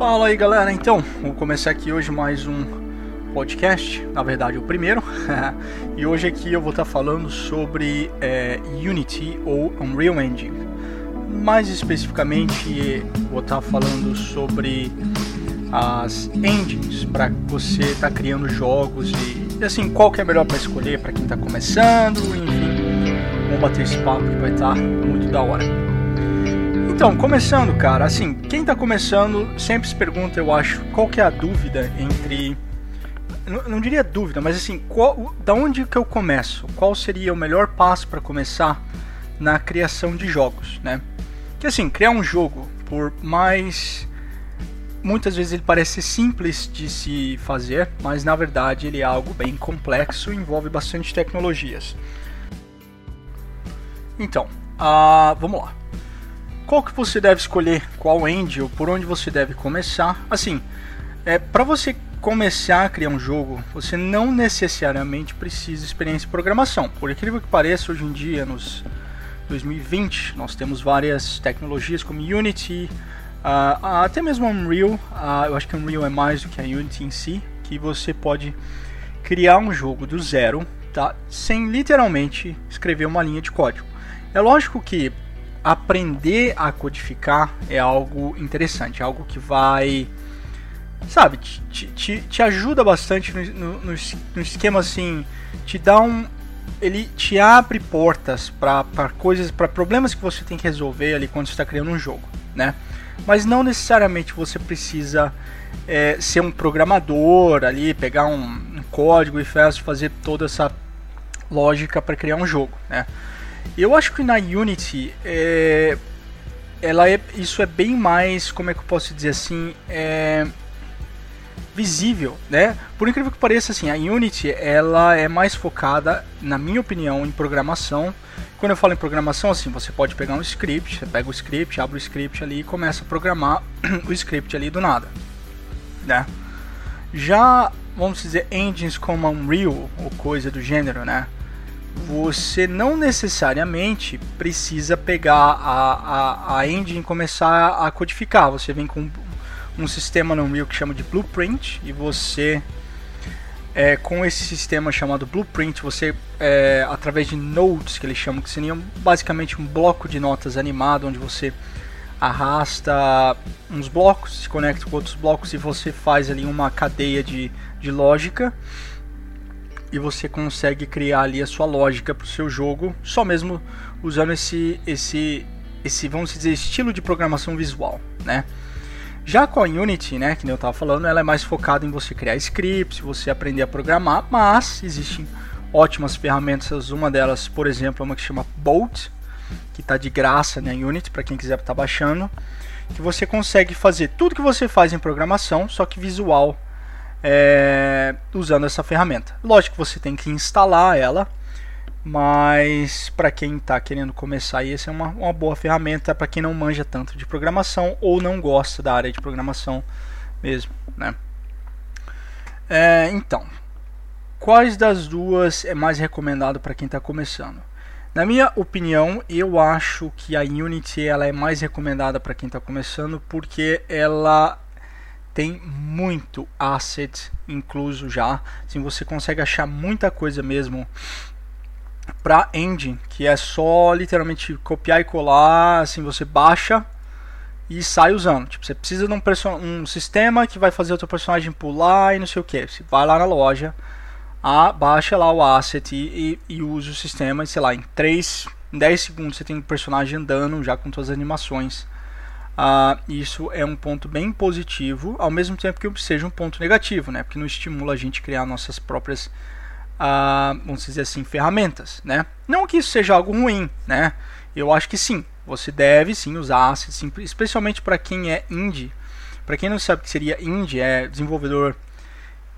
Fala aí galera, então, vou começar aqui hoje mais um podcast, na verdade o primeiro, e hoje aqui eu vou estar falando sobre é, Unity ou Unreal Engine. Mais especificamente, vou estar falando sobre as engines para você estar tá criando jogos e, assim, qual que é melhor para escolher para quem está começando, enfim, vamos bater esse papo que vai estar muito da hora. Então, começando, cara, assim, quem está começando sempre se pergunta, eu acho, qual que é a dúvida entre não, não diria dúvida, mas assim, qual, da onde que eu começo? Qual seria o melhor passo para começar na criação de jogos, né? Que assim, criar um jogo, por mais muitas vezes ele parece simples de se fazer, mas na verdade ele é algo bem complexo e envolve bastante tecnologias. Então, uh, vamos lá. Qual que você deve escolher? Qual engine? Por onde você deve começar? Assim, é, para você começar a criar um jogo, você não necessariamente precisa de experiência em programação. Por incrível que pareça, hoje em dia, nos 2020, nós temos várias tecnologias como Unity, uh, até mesmo Unreal. Uh, eu acho que Unreal é mais do que a Unity em si, que você pode criar um jogo do zero, tá? Sem literalmente escrever uma linha de código. É lógico que aprender a codificar é algo interessante, é algo que vai sabe, te, te, te ajuda bastante no, no, no, esquema assim, te dá um. Ele te abre portas para coisas, para problemas que você tem que resolver ali quando você está criando um jogo, né? Mas não necessariamente você precisa é, ser um programador ali, pegar um, um código e fazer toda essa lógica para criar um jogo, né? Eu acho que na Unity é, ela é, isso é bem mais, como é que eu posso dizer assim, é, visível, né? Por incrível que pareça, assim, a Unity ela é mais focada, na minha opinião, em programação. Quando eu falo em programação, assim, você pode pegar um script, você pega o script, abre o script ali e começa a programar o script ali do nada, né? Já, vamos dizer, engines como Unreal ou coisa do gênero, né? Você não necessariamente precisa pegar a, a, a engine e começar a codificar. Você vem com um sistema no Unreal que chama de Blueprint e você é, com esse sistema chamado Blueprint, você, é, através de nodes, que eles chamam, que seriam basicamente um bloco de notas animado, onde você arrasta uns blocos, se conecta com outros blocos e você faz ali uma cadeia de, de lógica e você consegue criar ali a sua lógica para o seu jogo, só mesmo usando esse, esse, esse, vamos dizer, estilo de programação visual, né? Já com a Unity, né, que eu estava falando, ela é mais focada em você criar scripts, você aprender a programar, mas existem ótimas ferramentas. Uma delas, por exemplo, é uma que chama Bolt, que está de graça na né, Unity para quem quiser estar tá baixando, que você consegue fazer tudo que você faz em programação, só que visual, é, usando essa ferramenta. Lógico que você tem que instalar ela mas para quem está querendo começar essa é uma, uma boa ferramenta para quem não manja tanto de programação ou não gosta da área de programação mesmo, né? É, então, quais das duas é mais recomendado para quem está começando? Na minha opinião, eu acho que a Unity ela é mais recomendada para quem está começando porque ela tem muito asset incluso já. Assim, você consegue achar muita coisa mesmo para engine, que é só literalmente copiar e colar, assim você baixa e sai usando. Tipo, você precisa de um, um sistema que vai fazer o teu personagem pular e não sei o que. Você vai lá na loja, a, baixa lá o asset e, e, e usa o sistema e sei lá, em 3, em 10 segundos você tem o personagem andando já com todas as animações. Uh, isso é um ponto bem positivo, ao mesmo tempo que seja um ponto negativo, né? Porque não estimula a gente criar nossas próprias ah, vamos dizer assim, ferramentas, né? Não que isso seja algo ruim, né? Eu acho que sim, você deve sim usar assets, especialmente para quem é indie. Para quem não sabe o que seria indie, é desenvolvedor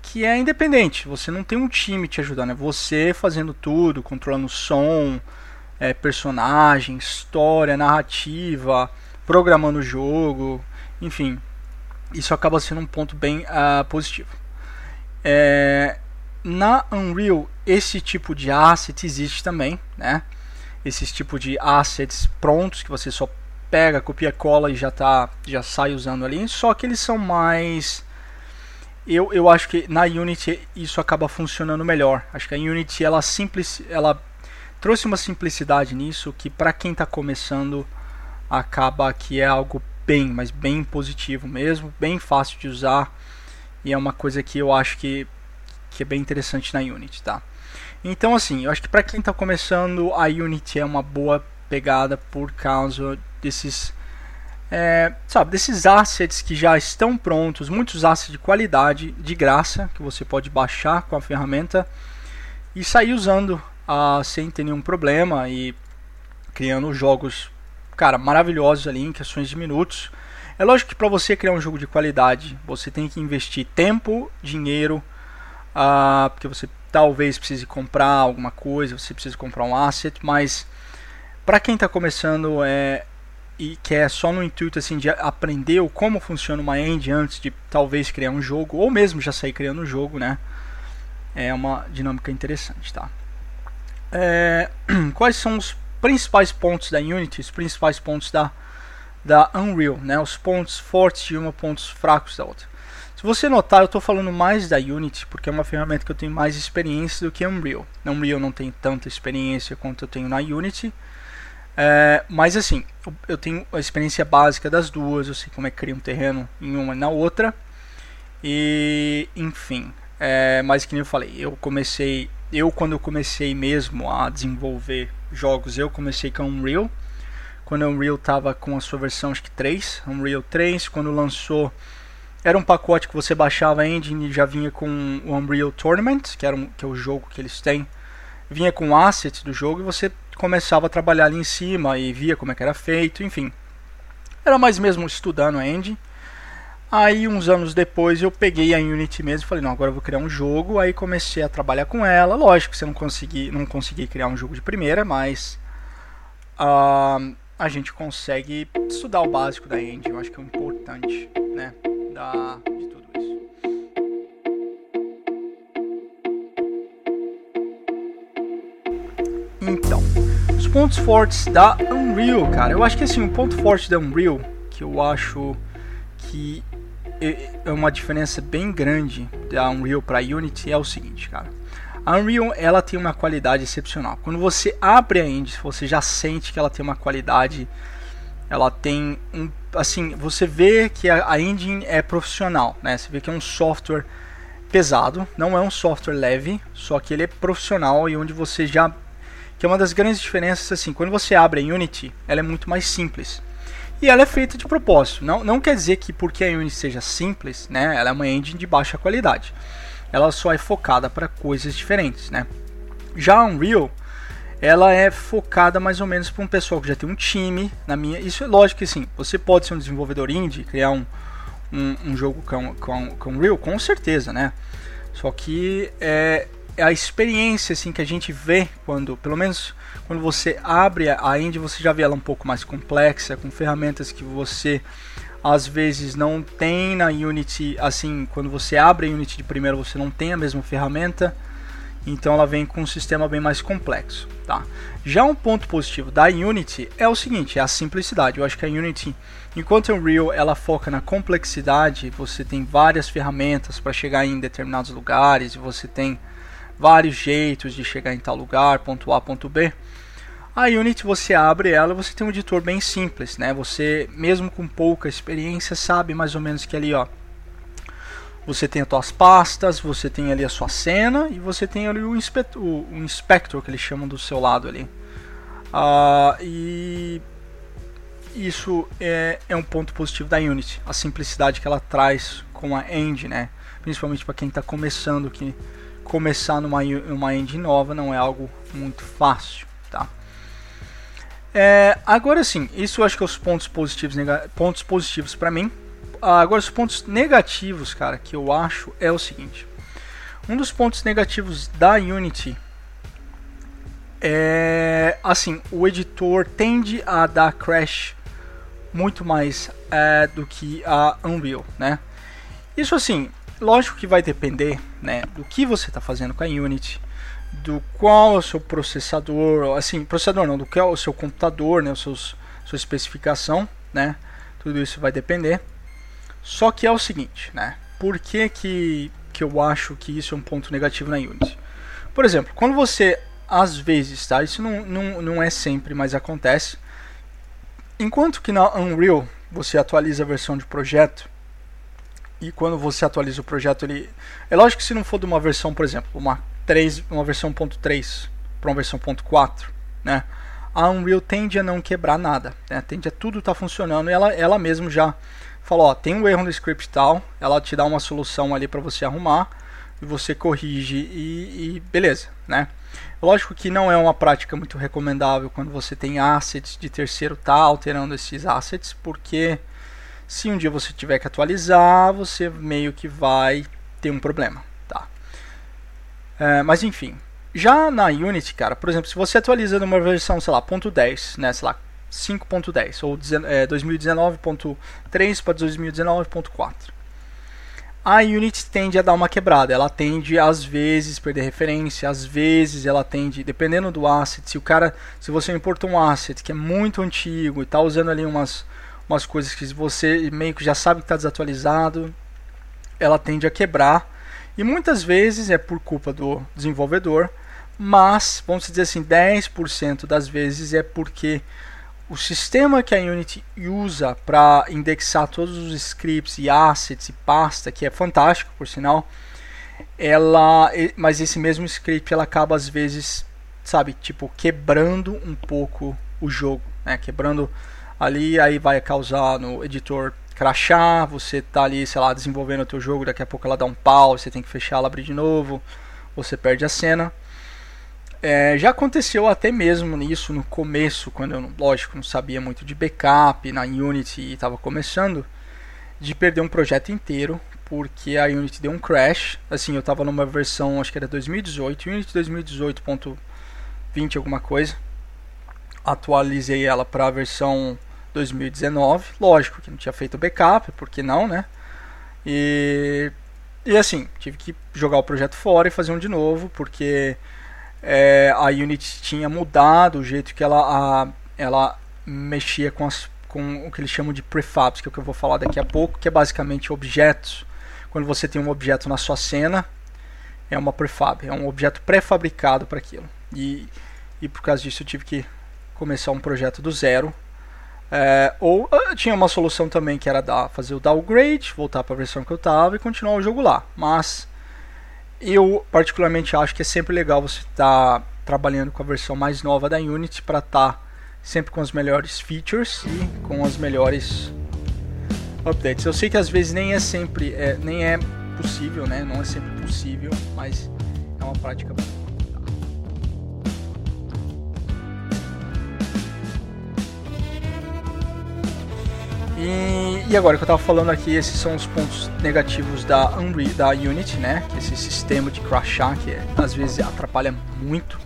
que é independente. Você não tem um time te ajudando, é você fazendo tudo, controlando som, é, personagem, história, narrativa, programando o jogo, enfim. Isso acaba sendo um ponto bem uh, positivo. É, na Unreal, esse tipo de asset existe também, né? Esses tipo de assets prontos que você só pega, copia, cola e já tá, já sai usando ali. Só que eles são mais eu, eu acho que na Unity isso acaba funcionando melhor. Acho que a Unity ela simples, ela trouxe uma simplicidade nisso que para quem está começando acaba que é algo bem, mas bem positivo mesmo, bem fácil de usar e é uma coisa que eu acho que, que é bem interessante na Unity, tá? Então assim, eu acho que para quem está começando a Unity é uma boa pegada por causa desses é, sabe, desses assets que já estão prontos, muitos assets de qualidade, de graça, que você pode baixar com a ferramenta e sair usando uh, sem ter nenhum problema e criando jogos, cara, maravilhosos ali em questões de minutos. É lógico que para você criar um jogo de qualidade, você tem que investir tempo, dinheiro, uh, porque você talvez precise comprar alguma coisa, você precisa comprar um asset, mas para quem está começando é, e que é só no intuito assim de aprender como funciona uma engine antes de talvez criar um jogo ou mesmo já sair criando um jogo, né? É uma dinâmica interessante, tá? É, quais são os principais pontos da Unity, os principais pontos da da Unreal, né? Os pontos fortes de uma, pontos fracos da outra. Se você notar, eu estou falando mais da Unity porque é uma ferramenta que eu tenho mais experiência do que Unreal. Na Unreal não tenho tanta experiência quanto eu tenho na Unity. É, mas assim, eu tenho a experiência básica das duas, eu sei como é que cria um terreno em uma e na outra. E enfim, é, mas que nem eu falei, eu comecei, eu quando eu comecei mesmo a desenvolver jogos, eu comecei com Unreal. Quando o Unreal estava com a sua versão acho que 3, Unreal 3, quando lançou era um pacote que você baixava a engine e já vinha com o Unreal Tournament, que era um, que é o jogo que eles têm. Vinha com assets do jogo e você começava a trabalhar ali em cima e via como é que era feito, enfim. Era mais mesmo estudando a engine. Aí uns anos depois eu peguei a Unity mesmo e falei, não, agora eu vou criar um jogo. Aí comecei a trabalhar com ela. Lógico que você não consegui, não consegui criar um jogo de primeira, mas uh, a gente consegue estudar o básico da engine. Eu acho que é importante, né? Da, Então, os pontos fortes da Unreal, cara. Eu acho que assim, um ponto forte da Unreal, que eu acho que é uma diferença bem grande da Unreal para Unity é o seguinte, cara. A Unreal ela tem uma qualidade excepcional. Quando você abre a engine, você já sente que ela tem uma qualidade, ela tem um, assim, você vê que a, a engine é profissional, né? Você vê que é um software pesado, não é um software leve, só que ele é profissional e onde você já que é uma das grandes diferenças assim, quando você abre a Unity, ela é muito mais simples. E ela é feita de propósito. Não, não quer dizer que porque a Unity seja simples, né, ela é uma engine de baixa qualidade. Ela só é focada para coisas diferentes, né? Já a Unreal, ela é focada mais ou menos para um pessoal que já tem um time. Na minha, isso é lógico que sim. Você pode ser um desenvolvedor indie, criar um, um, um jogo com, com, com Unreal, com certeza, né? Só que é, a experiência assim que a gente vê quando, pelo menos quando você abre a Indie, você já vê ela um pouco mais complexa, com ferramentas que você às vezes não tem na Unity, assim, quando você abre a Unity de primeiro, você não tem a mesma ferramenta. Então ela vem com um sistema bem mais complexo, tá? Já um ponto positivo da Unity é o seguinte, é a simplicidade. Eu acho que a Unity, enquanto a Unreal ela foca na complexidade, você tem várias ferramentas para chegar em determinados lugares e você tem vários jeitos de chegar em tal lugar, ponto A, ponto B. A Unity você abre ela, você tem um editor bem simples, né? Você mesmo com pouca experiência sabe mais ou menos que ali, ó, você tem as suas pastas, você tem ali a sua cena e você tem ali o, inspector, o, inspector que eles chamam do seu lado ali. Uh, e isso é, é um ponto positivo da Unity, a simplicidade que ela traz com a engine, né? Principalmente para quem está começando, que começar numa, uma engine nova não é algo muito fácil, tá? É, agora sim, isso acho que é os pontos positivos, pontos positivos para mim. Agora os pontos negativos, cara, que eu acho é o seguinte. Um dos pontos negativos da Unity é assim, o editor tende a dar crash muito mais é, do que a Unreal, né? Isso assim, Lógico que vai depender né, do que você está fazendo com a Unity, do qual é o seu processador, assim, processador não, do que é o seu computador, né, seus sua especificação, né? Tudo isso vai depender. Só que é o seguinte, né? Por que, que, que eu acho que isso é um ponto negativo na Unity? Por exemplo, quando você, às vezes, tá? Isso não, não, não é sempre, mas acontece. Enquanto que na Unreal você atualiza a versão de projeto, e quando você atualiza o projeto, ele. É lógico que se não for de uma versão, por exemplo, uma, 3, uma versão .3 para uma versão .4, né? A Unreal tende a não quebrar nada, né? tende a tudo estar tá funcionando. E ela, ela mesmo já falou, ó, tem um erro no script tal, ela te dá uma solução ali para você arrumar e você corrige e, e, beleza, né? Lógico que não é uma prática muito recomendável quando você tem assets de terceiro tá alterando esses assets, porque se um dia você tiver que atualizar, você meio que vai ter um problema, tá? É, mas enfim, já na Unity, cara, por exemplo, se você atualiza numa versão, sei lá, .10, né, sei lá, 5.10 ou é, 2019.3 para 2019.4. A Unity tende a dar uma quebrada, ela tende às vezes perder referência, às vezes ela tende, dependendo do asset, se o cara, se você importa um asset que é muito antigo e está usando ali umas, umas coisas que você meio que já sabe que está desatualizado, ela tende a quebrar e muitas vezes é por culpa do desenvolvedor, mas vamos dizer assim, 10% das vezes é porque o sistema que a Unity usa para indexar todos os scripts e assets e pasta, que é fantástico por sinal, ela, mas esse mesmo script ela acaba às vezes, sabe, tipo quebrando um pouco o jogo, né? Quebrando ali, aí vai causar no editor crachar, você tá ali, sei lá, desenvolvendo o teu jogo, daqui a pouco ela dá um pau, você tem que fechar ela, abrir de novo, você perde a cena. É, já aconteceu até mesmo nisso no começo, quando eu, lógico, não sabia muito de backup na Unity e estava começando, de perder um projeto inteiro, porque a Unity deu um crash. Assim, eu estava numa versão, acho que era 2018, Unity 2018.20 alguma coisa. Atualizei ela para a versão 2019, lógico que não tinha feito backup, porque não, né? E, e assim, tive que jogar o projeto fora e fazer um de novo, porque é, a Unity tinha mudado o jeito que ela, a, ela mexia com, as, com o que eles chamam de prefabs, que é o que eu vou falar daqui a pouco, que é basicamente objetos. Quando você tem um objeto na sua cena, é uma prefab, é um objeto pré-fabricado para aquilo. E, e por causa disso eu tive que começar um projeto do zero. É, ou uh, tinha uma solução também que era dar, fazer o downgrade, voltar para a versão que eu estava e continuar o jogo lá. Mas eu particularmente acho que é sempre legal você estar tá trabalhando com a versão mais nova da Unity para estar tá sempre com as melhores features e com as melhores updates. Eu sei que às vezes nem é sempre, é, nem é possível, né? Não é sempre possível, mas é uma prática E, e, agora que eu estava falando aqui, esses são os pontos negativos da Unreal, da Unity, né? Esse sistema de crashar que é, às vezes atrapalha muito,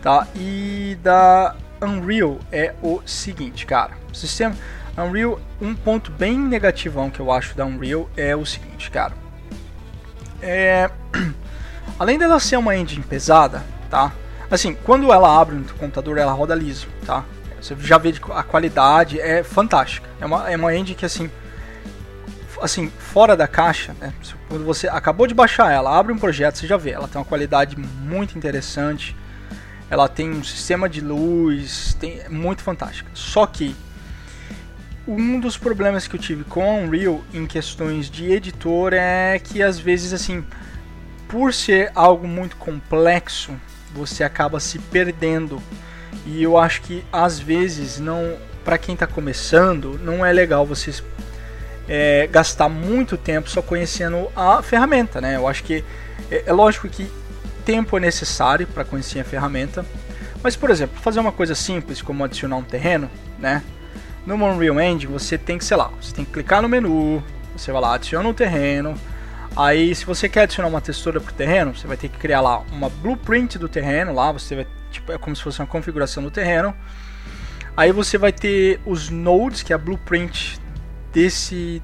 tá? E da Unreal é o seguinte, cara. O sistema Unreal, um ponto bem negativão que eu acho da Unreal é o seguinte, cara. É, além dela ser uma engine pesada, tá? Assim, quando ela abre no computador, ela roda liso, tá? Você já vê a qualidade, é fantástica. É uma, é uma engine que assim, assim, fora da caixa, né? Quando você acabou de baixar ela, abre um projeto, você já vê, ela tem uma qualidade muito interessante. Ela tem um sistema de luz, tem é muito fantástica. Só que um dos problemas que eu tive com a Unreal em questões de editor é que às vezes assim, por ser algo muito complexo, você acaba se perdendo e eu acho que às vezes não, para quem está começando, não é legal vocês é, gastar muito tempo só conhecendo a ferramenta, né? Eu acho que é, é lógico que tempo é necessário para conhecer a ferramenta, mas por exemplo, fazer uma coisa simples como adicionar um terreno, né? No Unreal Engine você tem que, sei lá, você tem que clicar no menu, você vai lá, adiciona um terreno. Aí, se você quer adicionar uma textura para o terreno, você vai ter que criar lá uma blueprint do terreno. Lá você vai tipo, é como se fosse uma configuração do terreno. Aí você vai ter os nodes, que é a blueprint desse,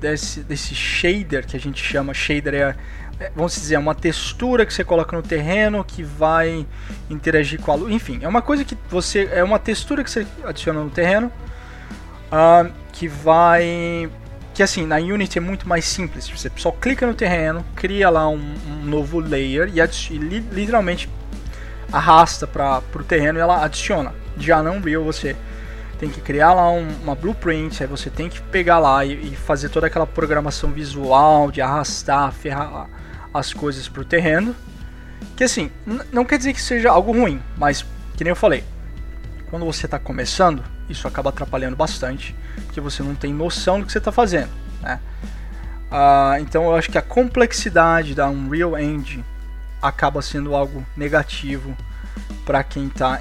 desse, desse shader que a gente chama. Shader é é, vamos dizer, uma textura que você coloca no terreno que vai interagir com a luz. Enfim, é uma coisa que você. É uma textura que você adiciona no terreno uh, que vai. Que assim, na Unity é muito mais simples. Você só clica no terreno, cria lá um, um novo layer e, e literalmente arrasta para o terreno e ela adiciona. Já não Unreal você tem que criar lá um, uma blueprint, aí você tem que pegar lá e, e fazer toda aquela programação visual de arrastar, ferrar as coisas para o terreno. Que assim, não quer dizer que seja algo ruim, mas que nem eu falei, quando você está começando, isso acaba atrapalhando bastante, porque você não tem noção do que você está fazendo. Né? Uh, então eu acho que a complexidade da Unreal Engine acaba sendo algo negativo para quem está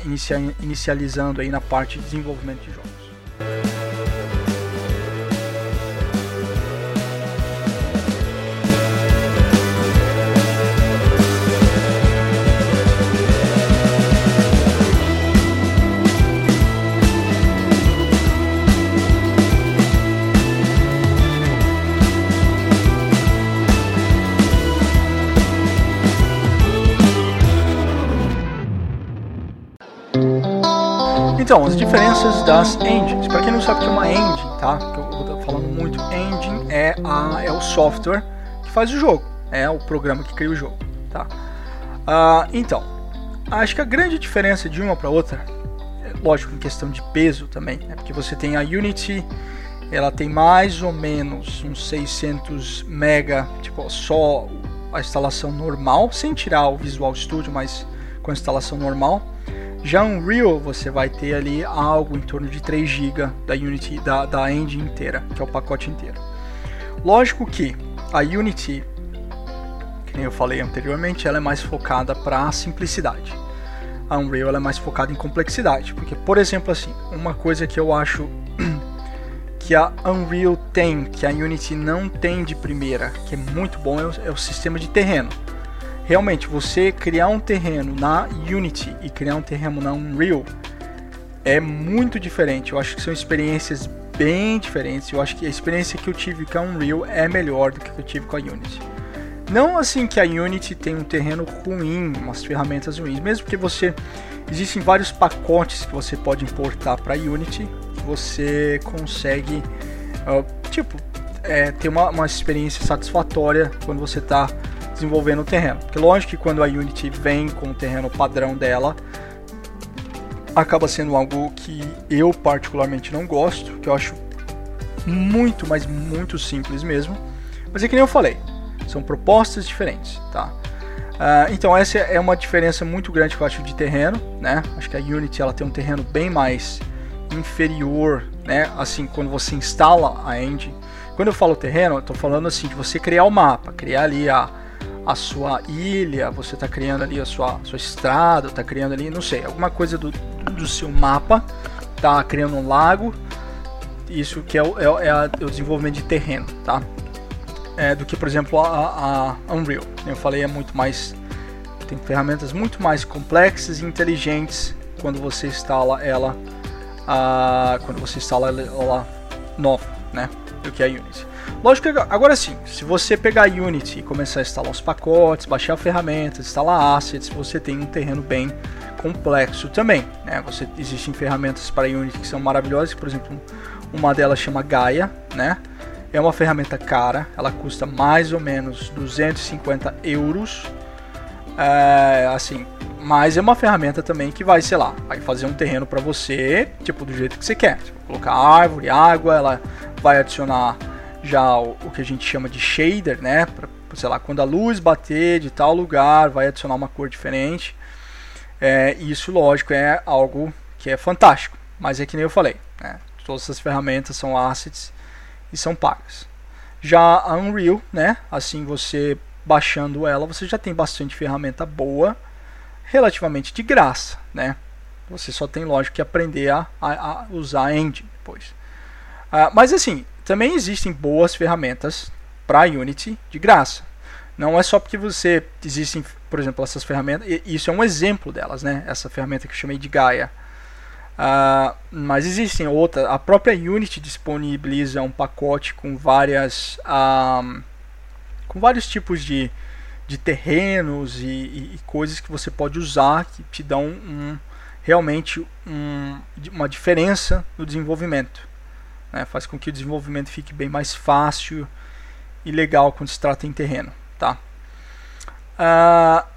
inicializando aí na parte de desenvolvimento de jogos. Então, as diferenças das engines. Para quem não sabe o que é uma engine, tá? Que eu vou falando muito, engine é, a, é o software que faz o jogo, é o programa que cria o jogo, tá? Uh, então, acho que a grande diferença de uma para outra, é, lógico, em questão de peso também, é porque você tem a Unity, ela tem mais ou menos uns 600 mega, tipo, só a instalação normal, sem tirar o Visual Studio, mas com a instalação normal. Já Unreal você vai ter ali algo em torno de 3 GB da Unity da, da engine inteira, que é o pacote inteiro. Lógico que a Unity, que nem eu falei anteriormente, ela é mais focada para simplicidade. A Unreal ela é mais focada em complexidade, porque por exemplo assim, uma coisa que eu acho que a Unreal tem, que a Unity não tem de primeira, que é muito bom, é o, é o sistema de terreno realmente você criar um terreno na Unity e criar um terreno na Unreal é muito diferente. Eu acho que são experiências bem diferentes. Eu acho que a experiência que eu tive com a Unreal é melhor do que eu tive com a Unity. Não assim que a Unity tem um terreno ruim, umas ferramentas ruins, mesmo que você existem vários pacotes que você pode importar para Unity, você consegue uh, tipo é, ter uma, uma experiência satisfatória quando você está desenvolvendo o terreno. Porque lógico que quando a Unity vem com o terreno padrão dela, acaba sendo algo que eu particularmente não gosto, que eu acho muito, mas muito simples mesmo. Mas é que nem eu falei, são propostas diferentes, tá? Uh, então essa é uma diferença muito grande que eu acho de terreno, né? Acho que a Unity ela tem um terreno bem mais inferior, né? Assim, quando você instala a engine. Quando eu falo terreno, eu estou falando assim de você criar o mapa, criar ali a, a sua ilha, você está criando ali a sua, sua estrada, está criando ali, não sei, alguma coisa do, do seu mapa, está criando um lago, isso que é o, é, é, o desenvolvimento de terreno, tá? É, do que, por exemplo, a, a Unreal. Eu falei, é muito mais. Tem ferramentas muito mais complexas e inteligentes quando você instala ela. A, quando você instala ela nova, né? Do que a Unity. Lógico que agora sim, se você pegar Unity e começar a instalar os pacotes, baixar ferramentas, instalar assets, você tem um terreno bem complexo também. Né? Você existem ferramentas para Unity que são maravilhosas, por exemplo, uma delas chama Gaia, né? É uma ferramenta cara, ela custa mais ou menos 250 euros. É, assim, mas é uma ferramenta também que vai, sei lá, vai fazer um terreno para você, tipo do jeito que você quer. Tipo, colocar árvore, água, ela vai adicionar já o, o que a gente chama de shader, né? Pra, sei lá, quando a luz bater de tal lugar, vai adicionar uma cor diferente. É, isso, lógico, é algo que é fantástico. Mas é que nem eu falei, né? Todas essas ferramentas são assets e são pagas. Já a Unreal, né? Assim você baixando ela, você já tem bastante ferramenta boa, relativamente de graça, né? Você só tem, lógico, que aprender a, a, a usar a engine depois. Uh, mas assim, também existem boas ferramentas para Unity de graça. Não é só porque você existem, por exemplo, essas ferramentas. Isso é um exemplo delas, né? Essa ferramenta que eu chamei de Gaia. Uh, mas existem outras. A própria Unity disponibiliza um pacote com várias, um, com vários tipos de, de terrenos e, e, e, coisas que você pode usar que te dão um, realmente um, uma diferença no desenvolvimento. Né? Faz com que o desenvolvimento fique bem mais fácil e legal quando se trata em terreno. Tá? Uh,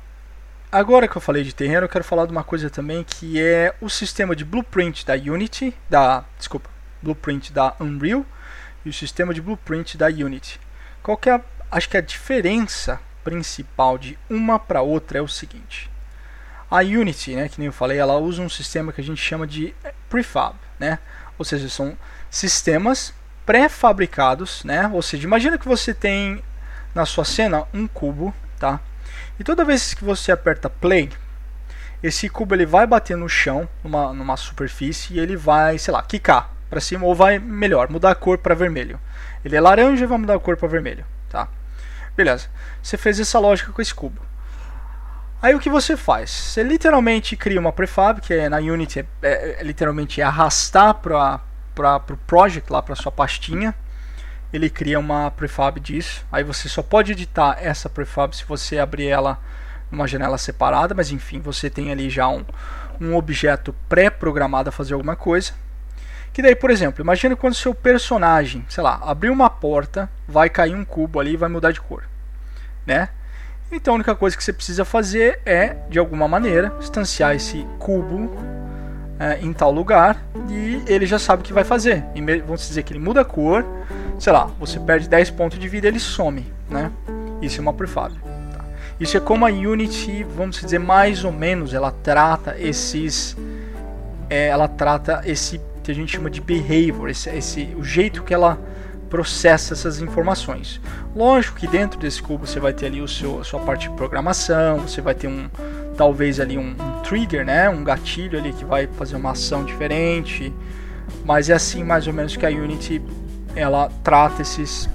agora que eu falei de terreno, eu quero falar de uma coisa também que é o sistema de blueprint da Unity, da desculpa, blueprint da Unreal e o sistema de blueprint da Unity. Qual que é a, acho que a diferença principal de uma para outra é o seguinte. A Unity, né, que nem eu falei, ela usa um sistema que a gente chama de prefab, né? Ou seja, são sistemas pré-fabricados, né? Ou seja, imagina que você tem na sua cena um cubo, tá? E toda vez que você aperta play, esse cubo ele vai bater no chão, numa, numa superfície, e ele vai, sei lá, quicar para cima ou vai melhor, mudar a cor para vermelho. Ele é laranja e vai mudar a cor para vermelho, tá? Beleza. Você fez essa lógica com esse cubo. Aí o que você faz? Você literalmente cria uma prefab, que é na Unity é, é, é literalmente arrastar para para o project lá para sua pastinha. Ele cria uma prefab disso. Aí você só pode editar essa prefab se você abrir ela numa janela separada, mas enfim, você tem ali já um, um objeto pré-programado a fazer alguma coisa. Que daí, por exemplo, imagine quando seu personagem, sei lá, abrir uma porta, vai cair um cubo ali e vai mudar de cor, né? Então a única coisa que você precisa fazer é, de alguma maneira, instanciar esse cubo é, em tal lugar e ele já sabe o que vai fazer. E vamos dizer que ele muda a cor, sei lá, você perde 10 pontos de vida ele some, né? Isso é uma prefab. Tá? Isso é como a Unity, vamos dizer, mais ou menos, ela trata esses. É, ela trata esse que a gente chama de behavior, esse, esse, o jeito que ela processa essas informações. Lógico que dentro desse cubo você vai ter ali o seu, a sua parte de programação, você vai ter um talvez ali um, um, trigger, né, um gatilho ali que vai fazer uma ação diferente, mas é assim mais ou menos que a Unity ela trata esses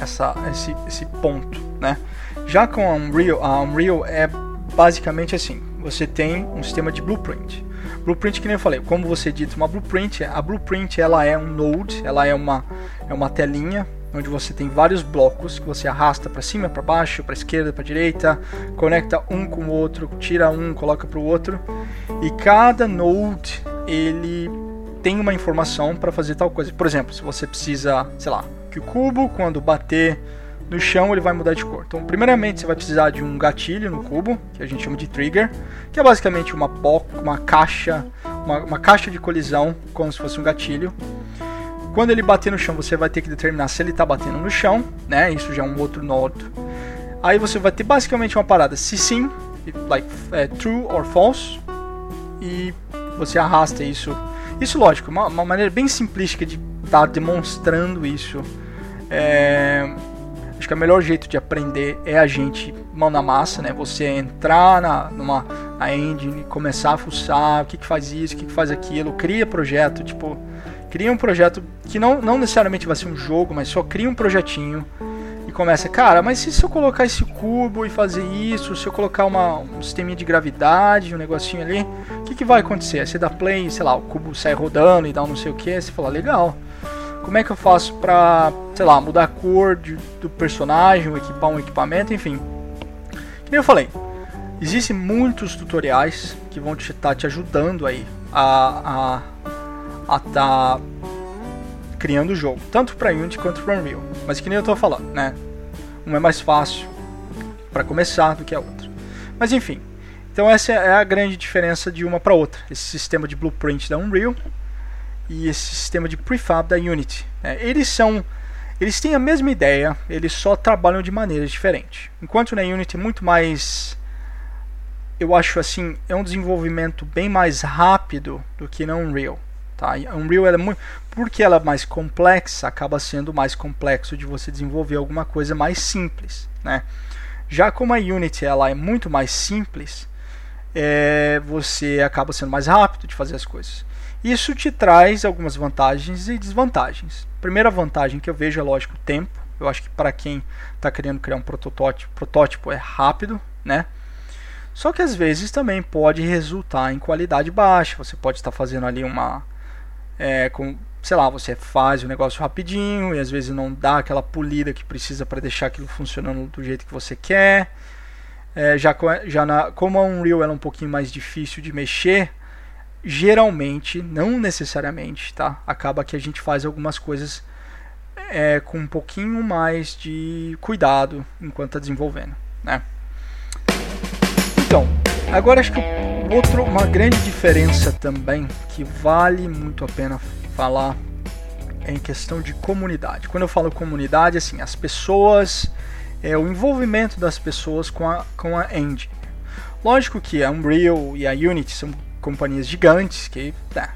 essa, esse, esse ponto, né? Já com a Unreal, a Unreal é basicamente assim, você tem um sistema de blueprint. Blueprint, que nem eu falei, como você dita uma blueprint, a blueprint ela é um node, ela é uma, é uma telinha onde você tem vários blocos que você arrasta para cima, para baixo, para esquerda, para direita, conecta um com o outro, tira um, coloca para o outro, e cada node ele tem uma informação para fazer tal coisa. Por exemplo, se você precisa, sei lá, que o cubo quando bater no chão ele vai mudar de cor. Então, primeiramente, você vai precisar de um gatilho no cubo, que a gente chama de trigger, que é basicamente uma, uma caixa, uma, uma caixa de colisão, como se fosse um gatilho. Quando ele bater no chão, você vai ter que determinar se ele está batendo no chão, né? Isso já é um outro nó. Aí você vai ter basicamente uma parada, se sim, like é, true or false, e você arrasta isso. Isso, lógico, uma, uma maneira bem simplística de estar tá demonstrando isso. É, Acho que o melhor jeito de aprender é a gente mão na massa, né? Você entrar na, numa na engine, começar a fuçar, o que, que faz isso, o que, que faz aquilo, cria projeto, tipo, cria um projeto que não, não necessariamente vai ser um jogo, mas só cria um projetinho e começa, cara, mas se eu colocar esse cubo e fazer isso, se eu colocar uma, um sisteminha de gravidade, um negocinho ali, o que, que vai acontecer? Você dá play, sei lá, o cubo sai rodando e dá um não sei o que, você fala, legal como é que eu faço pra, sei lá, mudar a cor de, do personagem, equipar um equipamento, enfim. Que eu falei, existem muitos tutoriais que vão te estar tá te ajudando aí a a a tá criando o jogo, tanto para Unity quanto para Unreal. Mas que nem eu tô falando, né? Um é mais fácil para começar do que a outra. Mas enfim, então essa é a grande diferença de uma para outra. Esse sistema de blueprint da Unreal e esse sistema de prefab da Unity. Né? Eles são, eles têm a mesma ideia, eles só trabalham de maneiras diferentes. Enquanto na Unity é muito mais, eu acho assim, é um desenvolvimento bem mais rápido do que na Unreal. Tá? A Unreal é muito, porque ela é mais complexa, acaba sendo mais complexo de você desenvolver alguma coisa mais simples, né? Já como a Unity ela é muito mais simples, é, você acaba sendo mais rápido de fazer as coisas. Isso te traz algumas vantagens e desvantagens. primeira vantagem que eu vejo é lógico o tempo. Eu acho que para quem está querendo criar um protótipo, protótipo é rápido, né? Só que às vezes também pode resultar em qualidade baixa. Você pode estar fazendo ali uma, é, com, sei lá, você faz o negócio rapidinho e às vezes não dá aquela polida que precisa para deixar aquilo funcionando do jeito que você quer. É, já já na, como a Unreal é um pouquinho mais difícil de mexer, geralmente, não necessariamente, tá? Acaba que a gente faz algumas coisas é, com um pouquinho mais de cuidado enquanto está desenvolvendo, né? Então, agora acho que outro, uma grande diferença também que vale muito a pena falar é em questão de comunidade. Quando eu falo comunidade, assim, as pessoas, é o envolvimento das pessoas com a, com a engine. Lógico que a Unreal e a Unity são companhias gigantes que, tá,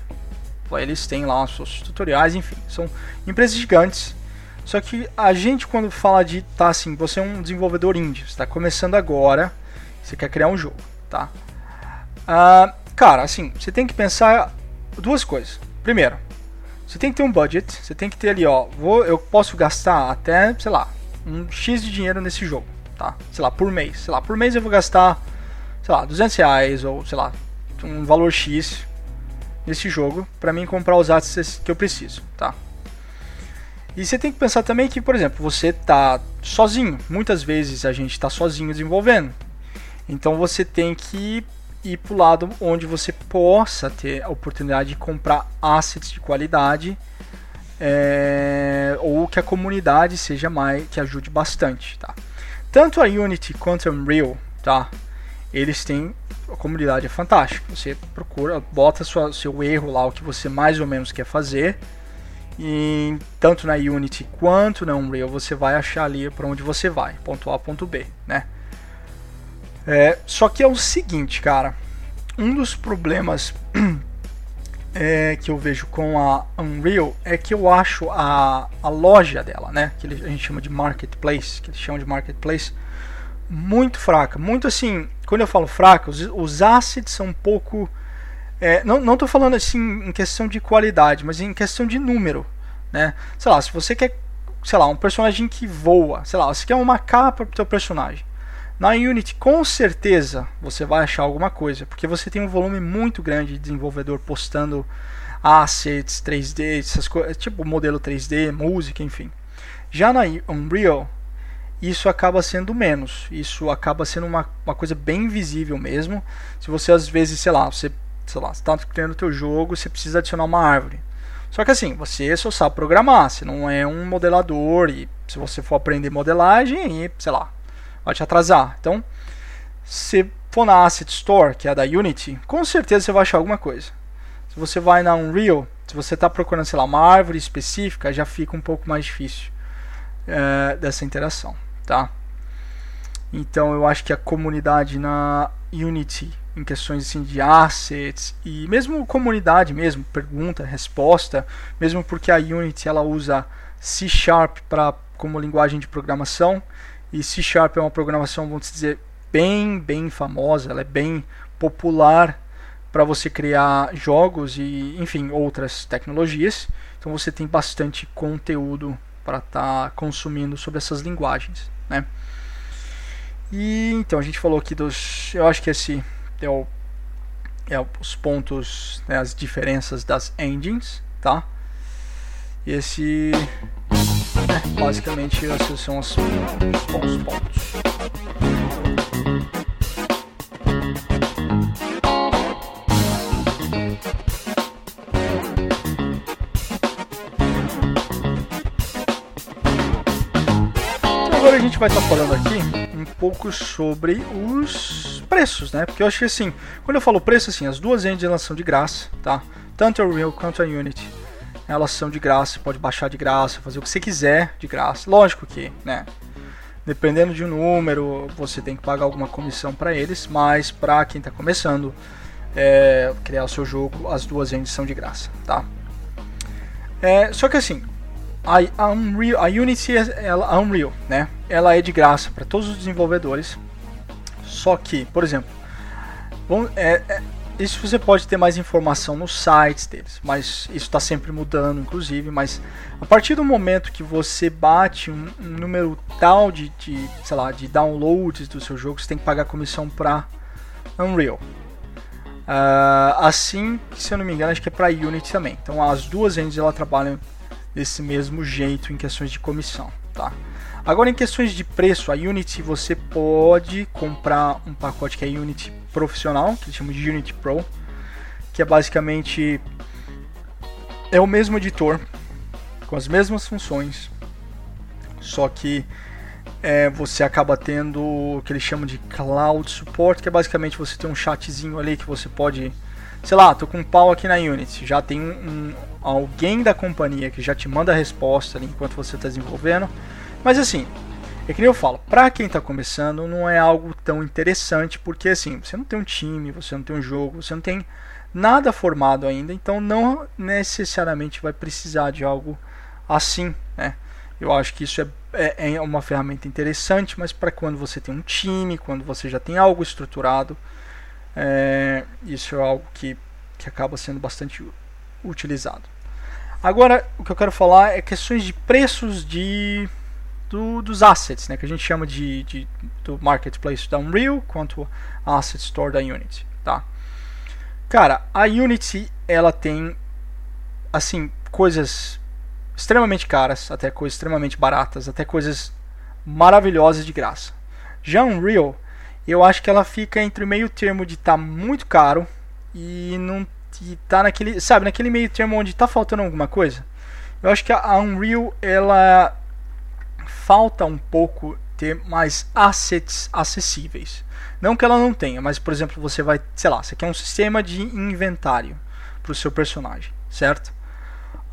eles têm lá os seus tutoriais, enfim, são empresas gigantes. Só que a gente quando fala de, tá assim, você é um desenvolvedor indie, está começando agora, você quer criar um jogo, tá? Ah, cara, assim, você tem que pensar duas coisas. Primeiro, você tem que ter um budget, você tem que ter ali, ó, vou, eu posso gastar até, sei lá, um X de dinheiro nesse jogo, tá? Sei lá, por mês. Sei lá, por mês eu vou gastar, sei lá, 200 reais ou, sei lá, um valor X nesse jogo para mim comprar os assets que eu preciso, tá? E você tem que pensar também que, por exemplo, você tá sozinho. Muitas vezes a gente está sozinho desenvolvendo. Então você tem que ir para o lado onde você possa ter a oportunidade de comprar assets de qualidade é, ou que a comunidade seja mais que ajude bastante, tá? Tanto a Unity quanto a Unreal, tá? Eles têm a comunidade é fantástica. Você procura, bota sua, seu erro lá, o que você mais ou menos quer fazer. E tanto na Unity quanto na Unreal você vai achar ali para onde você vai, ponto A, ponto B, né? É, só que é o seguinte, cara. Um dos problemas é, que eu vejo com a Unreal é que eu acho a, a loja dela, né? Que a gente chama de marketplace, que eles chamam de marketplace, muito fraca. Muito assim, quando eu falo fraca, os, os assets são um pouco. É, não estou falando assim em questão de qualidade, mas em questão de número. Né? Sei lá, se você quer, sei lá, um personagem que voa, sei lá, você quer uma capa para o teu personagem. Na Unity, com certeza, você vai achar alguma coisa, porque você tem um volume muito grande de desenvolvedor postando assets 3D, essas coisas, tipo modelo 3D, música, enfim. Já na Unreal, isso acaba sendo menos. Isso acaba sendo uma, uma coisa bem visível mesmo. Se você às vezes, sei lá, você sei lá, está criando o teu jogo, você precisa adicionar uma árvore. Só que assim, você só sabe programar, você não é um modelador e se você for aprender modelagem, sei lá, vai te atrasar. Então, se for na Asset Store, que é a da Unity, com certeza você vai achar alguma coisa. Se você vai na Unreal, se você está procurando, sei lá, uma árvore específica, já fica um pouco mais difícil é, dessa interação, tá? Então eu acho que a comunidade na Unity, em questões assim, de assets e mesmo comunidade mesmo, pergunta, resposta, mesmo porque a Unity ela usa C Sharp como linguagem de programação, e C Sharp é uma programação, vamos dizer, bem, bem famosa, ela é bem popular para você criar jogos e, enfim, outras tecnologias. Então você tem bastante conteúdo para estar tá consumindo sobre essas linguagens, né? E então a gente falou aqui dos, eu acho que esse é, o, é os pontos, né, as diferenças das engines, tá? E esse é, basicamente esses são os, bons pontos. Agora a gente vai estar falando aqui um pouco sobre os preços, né? Porque eu acho que assim, quando eu falo preço, assim, as duas engines são de graça, tá? Tanto a Real quanto a Unity elas são de graça, pode baixar de graça, fazer o que você quiser de graça. Lógico que, né? Dependendo de um número, você tem que pagar alguma comissão para eles, mas para quem está começando é, criar o seu jogo, as duas engines são de graça, tá? É, só que assim, a, Unreal, a Unity, ela, a Unreal, né? Ela é de graça para todos os desenvolvedores. Só que, por exemplo, vamos, é, é isso você pode ter mais informação nos sites deles, mas isso está sempre mudando, inclusive. Mas a partir do momento que você bate um, um número tal de, de, sei lá, de downloads do seu jogo, você tem que pagar comissão para Unreal. Uh, assim, se eu não me engano, acho que é para Unity também. Então as duas engines ela trabalham desse mesmo jeito em questões de comissão, tá? Agora em questões de preço, a Unity você pode comprar um pacote que é Unity profissional, que chamam de Unity Pro, que é basicamente é o mesmo editor com as mesmas funções, só que é, você acaba tendo o que eles chamam de cloud support, que é basicamente você tem um chatzinho ali que você pode, sei lá, tô com um pau aqui na Unity, já tem um, um alguém da companhia que já te manda a resposta ali enquanto você está desenvolvendo. Mas assim, é que nem eu falo, para quem está começando não é algo tão interessante, porque assim, você não tem um time, você não tem um jogo, você não tem nada formado ainda, então não necessariamente vai precisar de algo assim, né? Eu acho que isso é, é, é uma ferramenta interessante, mas para quando você tem um time, quando você já tem algo estruturado, é, isso é algo que, que acaba sendo bastante utilizado. Agora, o que eu quero falar é questões de preços de do, dos assets, né, que a gente chama de, de, do marketplace da Unreal quanto asset store da Unity, tá? Cara, a Unity ela tem assim coisas extremamente caras, até coisas extremamente baratas, até coisas maravilhosas de graça. Já Unreal, eu acho que ela fica entre o meio termo de estar tá muito caro e não e tá naquele, sabe, naquele meio termo onde está faltando alguma coisa. Eu acho que a Unreal ela falta um pouco ter mais assets acessíveis. Não que ela não tenha, mas por exemplo, você vai, sei lá, você quer um sistema de inventário para o seu personagem, certo?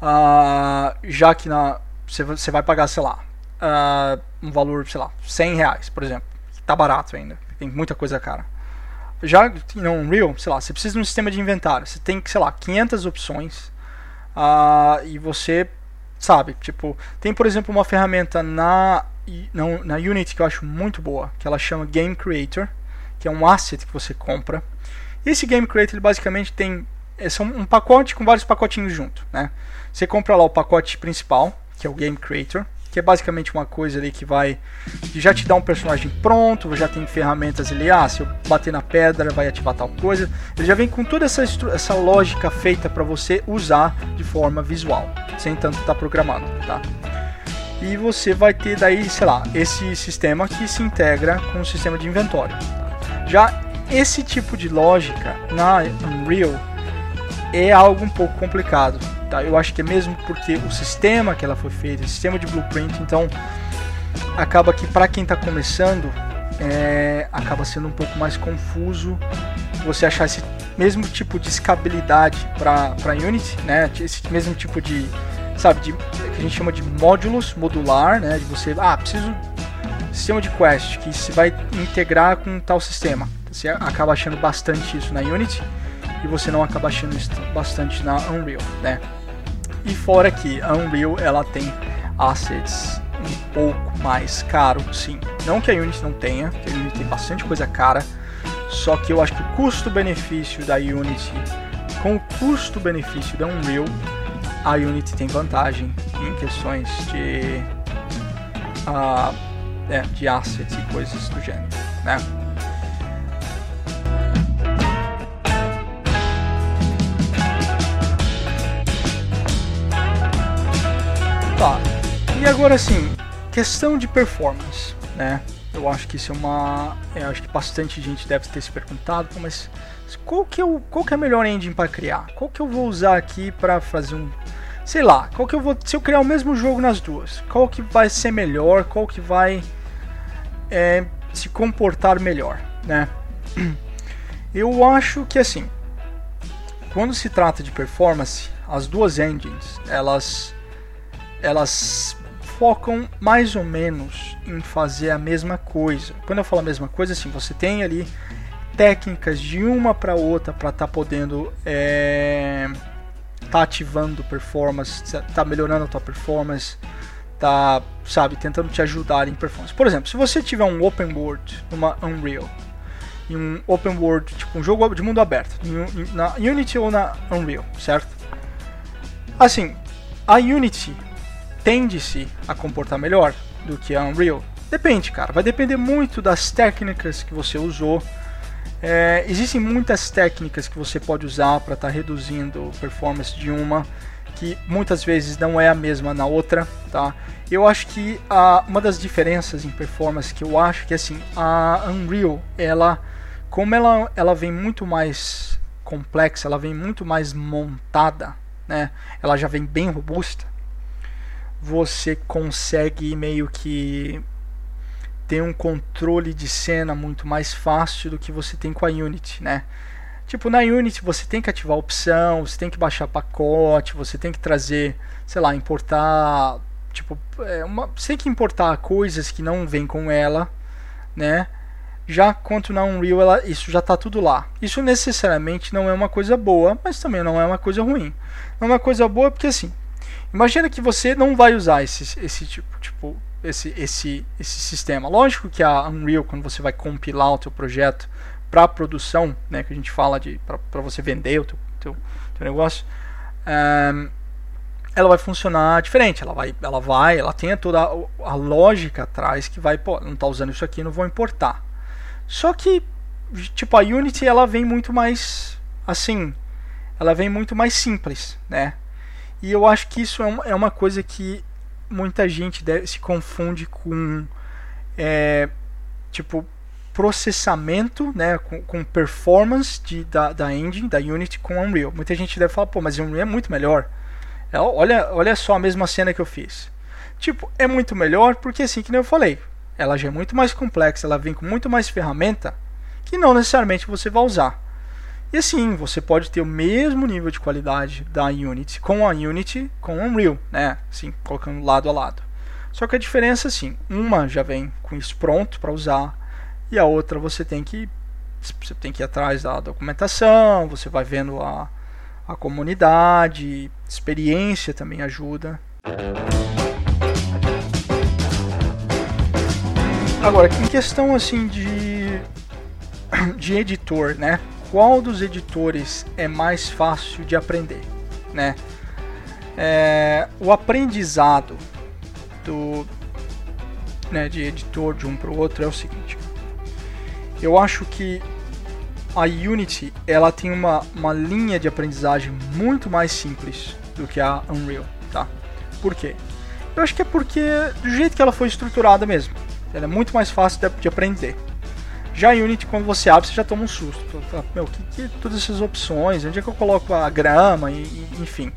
Uh, já que na, você, vai pagar, sei lá, uh, um valor, sei lá, 100 reais, por exemplo. Tá barato ainda, tem muita coisa cara. Já no Unreal, sei lá, você precisa de um sistema de inventário. Você tem, sei lá, 500 opções uh, e você sabe, tipo, tem por exemplo uma ferramenta na, na, Unity que eu acho muito boa, que ela chama Game Creator, que é um asset que você compra. E esse Game Creator ele basicamente tem é um pacote com vários pacotinhos junto, né? Você compra lá o pacote principal, que é o Game Creator, que é basicamente uma coisa ali que vai que já te dá um personagem pronto, já tem ferramentas ali, ah, se eu bater na pedra vai ativar tal coisa. Ele já vem com toda essa, essa lógica feita para você usar de forma visual, sem tanto estar tá programado, tá? E você vai ter daí, sei lá, esse sistema que se integra com o sistema de inventório. Já esse tipo de lógica na Unreal é algo um pouco complicado. Tá? Eu acho que é mesmo porque o sistema que ela foi feita, o sistema de blueprint, então acaba que para quem está começando é, acaba sendo um pouco mais confuso você achar esse mesmo tipo de escabilidade para Unity, né? Esse mesmo tipo de, sabe, de, que a gente chama de módulos modular, né? De você, ah, preciso sistema de quest que se vai integrar com tal sistema. Você acaba achando bastante isso na Unity e você não acaba achando isso bastante na Unreal, né? E fora que a Unreal ela tem assets um pouco mais caro, sim. Não que a Unity não tenha, que a Unity tem bastante coisa cara, só que eu acho que o custo-benefício da Unity com o custo-benefício da Unreal, a Unity tem vantagem em questões de uh, é, de assets e coisas do gênero, né? Tá. E agora assim, questão de performance, né? Eu acho que isso é uma, eu acho que bastante gente deve ter se perguntado, mas qual que é o, qual que é a melhor engine para criar? Qual que eu vou usar aqui para fazer um, sei lá, qual que eu vou, se eu criar o mesmo jogo nas duas, qual que vai ser melhor, qual que vai é, se comportar melhor, né? Eu acho que assim, quando se trata de performance, as duas engines, elas elas focam mais ou menos em fazer a mesma coisa. Quando eu falo a mesma coisa, assim, você tem ali técnicas de uma para outra para estar tá podendo é, tá ativando performance, tá melhorando a tua performance, tá, sabe, tentando te ajudar em performance. Por exemplo, se você tiver um open world numa Unreal e um open world, tipo um jogo de mundo aberto, na Unity ou na Unreal, certo? Assim, a Unity tende-se a comportar melhor do que a Unreal? Depende, cara. Vai depender muito das técnicas que você usou. É, existem muitas técnicas que você pode usar para estar tá reduzindo performance de uma, que muitas vezes não é a mesma na outra, tá? Eu acho que a, uma das diferenças em performance que eu acho que assim a Unreal, ela, como ela, ela vem muito mais complexa, ela vem muito mais montada, né? Ela já vem bem robusta. Você consegue meio que ter um controle de cena muito mais fácil do que você tem com a Unity, né? Tipo, na Unity você tem que ativar opção, você tem que baixar pacote, você tem que trazer, sei lá, importar, tipo, é uma, você tem que importar coisas que não vêm com ela, né? Já quanto na Unreal, ela, isso já está tudo lá. Isso necessariamente não é uma coisa boa, mas também não é uma coisa ruim. Não é uma coisa boa porque assim, imagina que você não vai usar esse, esse tipo, tipo, esse, esse, esse sistema. Lógico que a Unreal, quando você vai compilar o teu projeto para produção, né, que a gente fala de para você vender o teu, teu, teu negócio, um, ela vai funcionar diferente. Ela vai, ela vai, ela tem toda a, a lógica atrás que vai, pô, não está usando isso aqui, não vou importar. Só que, tipo, a Unity ela vem muito mais, assim, ela vem muito mais simples, né? E eu acho que isso é uma, é uma coisa que muita gente deve, se confunde com é, tipo processamento, né, com, com performance de, da, da engine, da Unity com Unreal. Muita gente deve falar, pô, mas Unreal é muito melhor. É, olha, olha só a mesma cena que eu fiz. Tipo, é muito melhor porque assim que eu falei, ela já é muito mais complexa, ela vem com muito mais ferramenta que não necessariamente você vai usar. E assim, você pode ter o mesmo nível de qualidade da Unity com a Unity com o Unreal, né? Assim, colocando lado a lado. Só que a diferença assim, uma já vem com isso pronto para usar e a outra você tem que você tem que ir atrás da documentação, você vai vendo a, a comunidade, experiência também ajuda. Agora, em questão assim de de editor, né? Qual dos editores é mais fácil de aprender, né? É, o aprendizado do né, de editor de um para o outro é o seguinte. Eu acho que a Unity ela tem uma, uma linha de aprendizagem muito mais simples do que a Unreal, tá? Por quê? Eu acho que é porque do jeito que ela foi estruturada mesmo, ela é muito mais fácil de, de aprender. Já em Unity, quando você abre, você já toma um susto. Meu, que, que todas essas opções? Onde é que eu coloco a grama? E, e, enfim.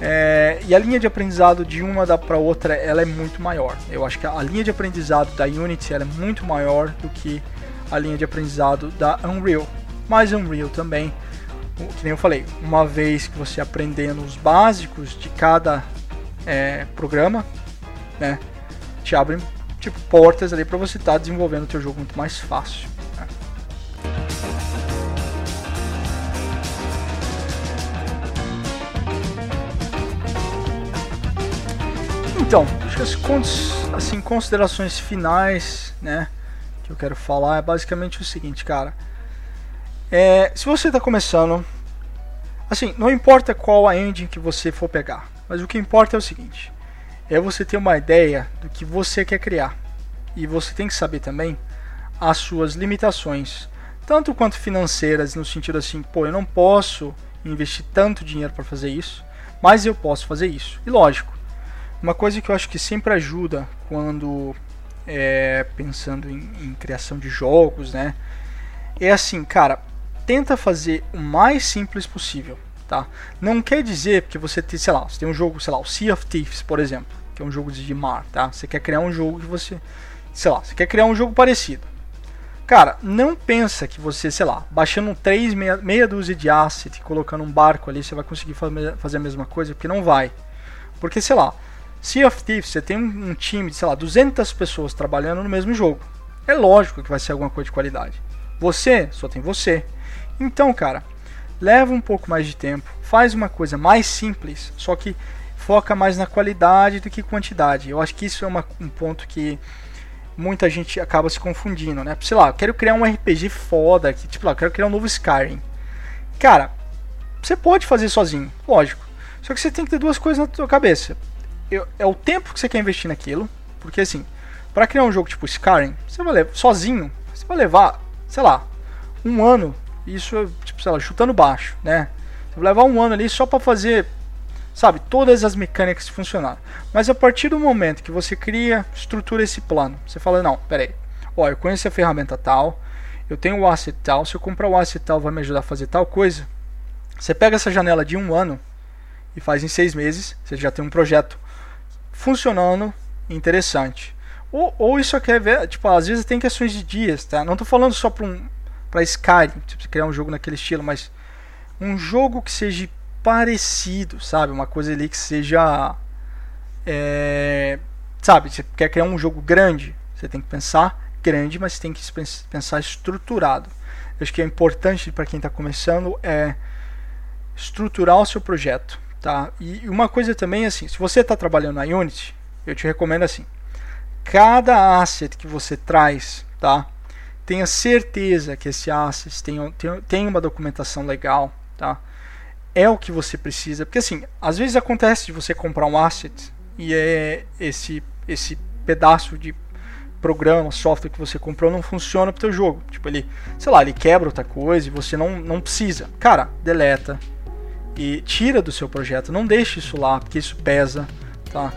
É, e a linha de aprendizado de uma para outra ela é muito maior. Eu acho que a linha de aprendizado da Unity é muito maior do que a linha de aprendizado da Unreal. Mas Unreal também, que nem eu falei, uma vez que você aprendendo os básicos de cada é, programa, né, te abre tipo portas ali para você estar tá desenvolvendo o teu jogo muito mais fácil. Né? Então, acho que as assim, considerações finais, né, que eu quero falar é basicamente o seguinte, cara. É, se você está começando, assim, não importa qual a engine que você for pegar, mas o que importa é o seguinte: é você ter uma ideia do que você quer criar. E você tem que saber também as suas limitações, tanto quanto financeiras, no sentido assim, pô, eu não posso investir tanto dinheiro para fazer isso, mas eu posso fazer isso. E lógico, uma coisa que eu acho que sempre ajuda quando é, pensando em, em criação de jogos, né? É assim, cara, tenta fazer o mais simples possível, tá? Não quer dizer que você tem, sei lá, você tem um jogo, sei lá, o Sea of Thieves, por exemplo que é um jogo de mar, tá? Você quer criar um jogo que você, sei lá, você quer criar um jogo parecido. Cara, não pensa que você, sei lá, baixando três meia, meia dúzia de asset, colocando um barco ali, você vai conseguir fazer a mesma coisa, porque não vai. Porque, sei lá, Sea of Thieves, você tem um time de, sei lá, 200 pessoas trabalhando no mesmo jogo. É lógico que vai ser alguma coisa de qualidade. Você, só tem você. Então, cara, leva um pouco mais de tempo, faz uma coisa mais simples, só que foca mais na qualidade do que quantidade. Eu acho que isso é uma, um ponto que muita gente acaba se confundindo, né? Sei lá, eu quero criar um RPG foda, que, tipo lá, eu quero criar um novo Skyrim. Cara, você pode fazer sozinho, lógico. Só que você tem que ter duas coisas na sua cabeça. Eu, é o tempo que você quer investir naquilo, porque assim, para criar um jogo tipo Skyrim, você vai levar sozinho, você vai levar, sei lá, um ano, isso, tipo, sei lá, chutando baixo, né? Você vai levar um ano ali só para fazer, sabe, todas as mecânicas funcionarem. Mas a partir do momento que você cria, estrutura esse plano, você fala, não, peraí, ó, eu conheço a ferramenta tal, eu tenho o asset tal, se eu comprar o asset tal vai me ajudar a fazer tal coisa. Você pega essa janela de um ano e faz em seis meses, você já tem um projeto funcionando, interessante. Ou, ou isso aqui é, tipo, às vezes tem questões de dias, tá? Não estou falando só para um, para Skyrim, tipo, criar um jogo naquele estilo, mas um jogo que seja parecido, sabe? Uma coisa ali que seja. É, sabe, você quer criar um jogo grande, você tem que pensar grande, mas tem que pensar estruturado. Eu acho que é importante para quem está começando é estruturar o seu projeto, tá? E uma coisa também assim, se você está trabalhando na Unity, eu te recomendo assim, cada asset que você traz, tá? Tenha certeza que esse asset tem, tem, tem uma documentação legal, tá? É o que você precisa, porque assim, às vezes acontece de você comprar um asset e é esse esse pedaço de programa, software que você comprou não funciona pro teu jogo. Tipo, ele, sei lá, ele quebra outra coisa e você não, não precisa. Cara, deleta e tira do seu projeto. Não deixe isso lá, porque isso pesa, tá?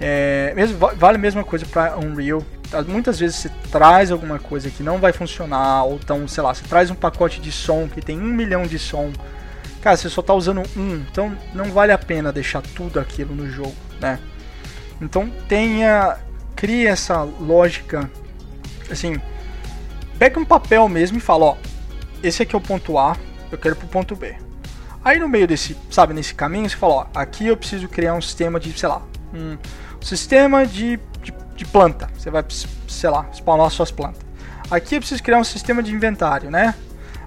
É, mesmo, vale a mesma coisa para Unreal. Tá, muitas vezes você traz alguma coisa que não vai funcionar, ou então, sei lá, você traz um pacote de som que tem um milhão de som. Cara, você só está usando um, então não vale a pena deixar tudo aquilo no jogo, né? Então tenha, crie essa lógica, assim, pega um papel mesmo e fala, ó, esse aqui é o ponto A, eu quero pro ponto B. Aí no meio desse, sabe, nesse caminho, você fala, ó, aqui eu preciso criar um sistema de, sei lá, um sistema de, de, de planta. Você vai, sei lá, spawnar suas plantas. Aqui eu preciso criar um sistema de inventário, né?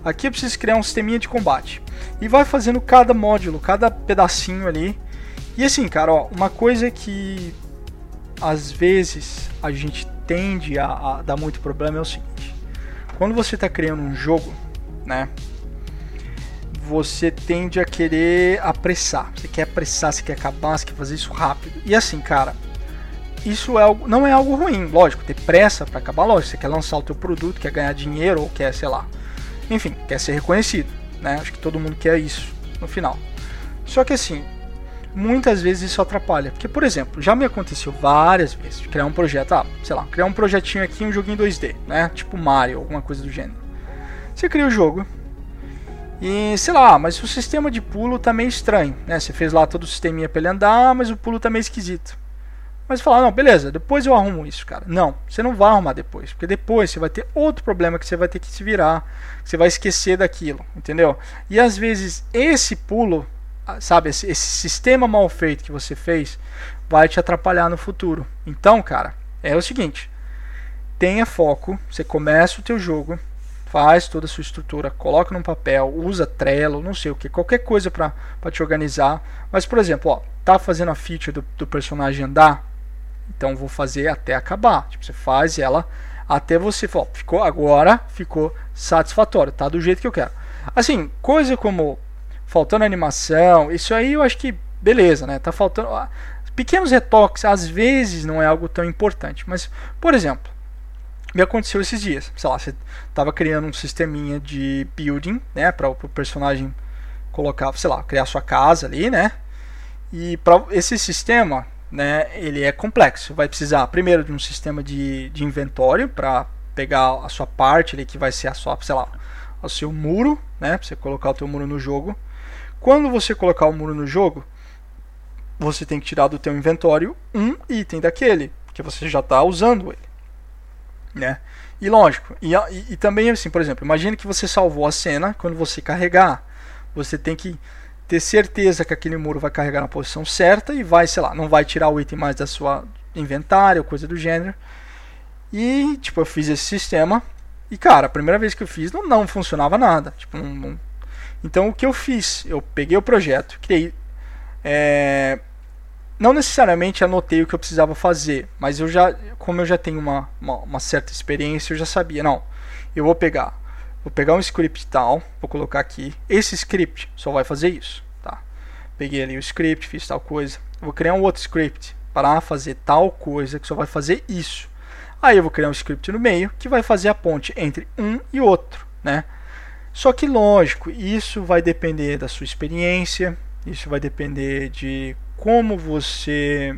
Aqui eu preciso criar um sisteminha de combate. E vai fazendo cada módulo, cada pedacinho ali. E assim, cara, ó, uma coisa que às vezes a gente tende a, a dar muito problema é o seguinte: quando você está criando um jogo, né? Você tende a querer apressar. Você quer apressar, você quer acabar, você quer fazer isso rápido. E assim, cara, isso é algo, não é algo ruim, lógico, ter pressa para acabar, lógico, você quer lançar o teu produto, quer ganhar dinheiro ou quer, sei lá, enfim, quer ser reconhecido, né? Acho que todo mundo quer isso no final. Só que assim, muitas vezes isso atrapalha, porque por exemplo, já me aconteceu várias vezes criar um projeto, ah, sei lá, criar um projetinho aqui, um joguinho 2D, né? Tipo Mario, alguma coisa do gênero. Você cria o jogo, e sei lá, mas o sistema de pulo tá meio estranho, né? Você fez lá todo o sisteminha pra ele andar, mas o pulo tá meio esquisito. Mas falar, não, beleza, depois eu arrumo isso, cara. Não, você não vai arrumar depois, porque depois você vai ter outro problema que você vai ter que se virar, você vai esquecer daquilo, entendeu? E às vezes esse pulo, ah, sabe, esse, esse sistema mal feito que você fez, vai te atrapalhar no futuro. Então, cara, é o seguinte: tenha foco, você começa o teu jogo, faz toda a sua estrutura, coloca num papel, usa Trello, não sei o que, qualquer coisa para te organizar. Mas, por exemplo, ó, tá fazendo a feature do, do personagem andar, então vou fazer até acabar. Tipo, você faz ela até você falar, ficou agora, ficou satisfatório, tá do jeito que eu quero. Assim, coisa como faltando animação, isso aí eu acho que beleza, né? Tá faltando pequenos retoques, às vezes não é algo tão importante, mas por exemplo, me aconteceu esses dias, sei lá, você tava criando um sisteminha de building, né, para o personagem colocar, sei lá, criar sua casa ali, né? E para esse sistema, né, ele é complexo. Vai precisar primeiro de um sistema de, de inventório para pegar a sua parte ali que vai ser a sua, sei lá, o seu muro, né, para você colocar o teu muro no jogo. Quando você colocar o muro no jogo, você tem que tirar do teu inventório um item daquele, que você já está usando ele, né? E lógico, e, e, e também assim, por exemplo, imagine que você salvou a cena, quando você carregar, você tem que ter certeza que aquele muro vai carregar na posição certa e vai, sei lá, não vai tirar o item mais da sua inventário, coisa do gênero. E, tipo, eu fiz esse sistema e, cara, a primeira vez que eu fiz não, não funcionava nada. Tipo, não, não... Então, o que eu fiz? Eu peguei o projeto, criei. É... Não necessariamente anotei o que eu precisava fazer, mas eu já, como eu já tenho uma, uma, uma certa experiência, eu já sabia, não, eu vou pegar Vou pegar um script tal, vou colocar aqui. Esse script só vai fazer isso, tá? Peguei ali o script, fiz tal coisa. Vou criar um outro script para fazer tal coisa que só vai fazer isso. Aí eu vou criar um script no meio que vai fazer a ponte entre um e outro, né? Só que lógico, isso vai depender da sua experiência, isso vai depender de como você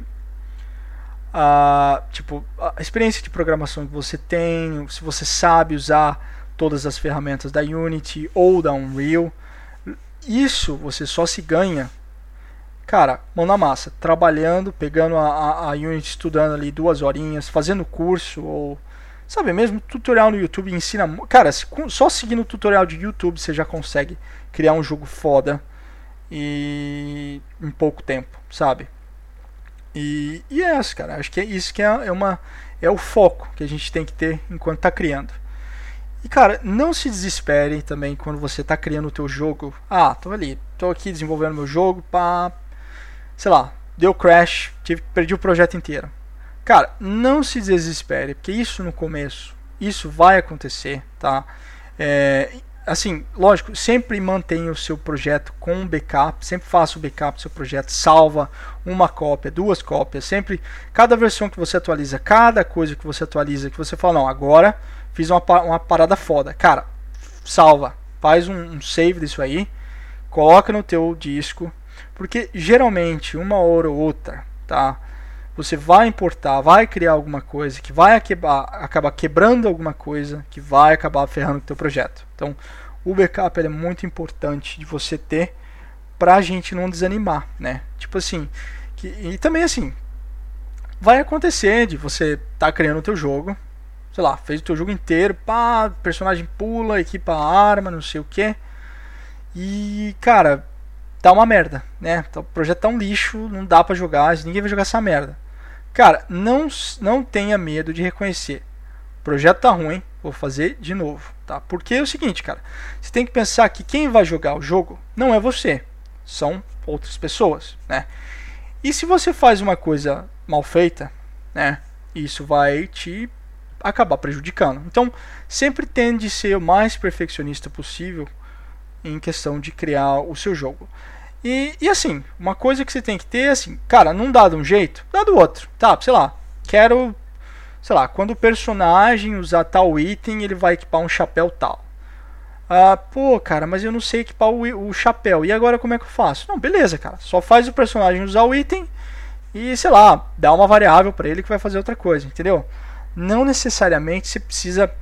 a tipo a experiência de programação que você tem, se você sabe usar todas as ferramentas da Unity ou da Unreal. Isso você só se ganha, cara, mão na massa, trabalhando, pegando a, a, a Unity, estudando ali duas horinhas, fazendo curso ou sabe mesmo tutorial no YouTube ensina, cara, só seguindo o tutorial de YouTube você já consegue criar um jogo foda e em pouco tempo, sabe? E, e é isso, cara. Acho que é isso que é, é, uma é o foco que a gente tem que ter enquanto está criando. E cara, não se desespere também quando você está criando o teu jogo. Ah, tô ali, tô aqui desenvolvendo meu jogo, pá, sei lá, deu crash, tive, perdi o projeto inteiro. Cara, não se desespere, porque isso no começo, isso vai acontecer, tá? É, assim, lógico, sempre mantenha o seu projeto com backup, sempre faça o backup do seu projeto, salva uma cópia, duas cópias, sempre, cada versão que você atualiza, cada coisa que você atualiza, que você fala, não, agora fiz uma, uma parada foda, cara, salva, faz um, um save disso aí, coloca no teu disco, porque geralmente uma hora ou outra, tá? você vai importar, vai criar alguma coisa que vai acabar, acabar quebrando alguma coisa, que vai acabar ferrando o teu projeto. Então, o backup é muito importante de você ter para a gente não desanimar, né? Tipo assim, que, e também assim, vai acontecer de você tá criando o teu jogo, sei lá, fez o teu jogo inteiro, pá, personagem pula, equipa arma, não sei o que. E, cara, tá uma merda, né? O projeto tá um lixo, não dá para jogar, ninguém vai jogar essa merda. Cara, não, não tenha medo de reconhecer. O projeto tá ruim, vou fazer de novo, tá? Porque é o seguinte, cara, você tem que pensar que quem vai jogar o jogo não é você, são outras pessoas, né? E se você faz uma coisa mal feita, né, isso vai te acabar prejudicando. Então, sempre tende a ser o mais perfeccionista possível em questão de criar o seu jogo. E, e assim, uma coisa que você tem que ter, assim, cara, não dá de um jeito, dá do outro. Tá, sei lá, quero, sei lá, quando o personagem usar tal item, ele vai equipar um chapéu tal. Ah, pô, cara, mas eu não sei equipar o, o chapéu. E agora como é que eu faço? Não, beleza, cara. Só faz o personagem usar o item e, sei lá, dá uma variável para ele que vai fazer outra coisa, entendeu? Não necessariamente você precisa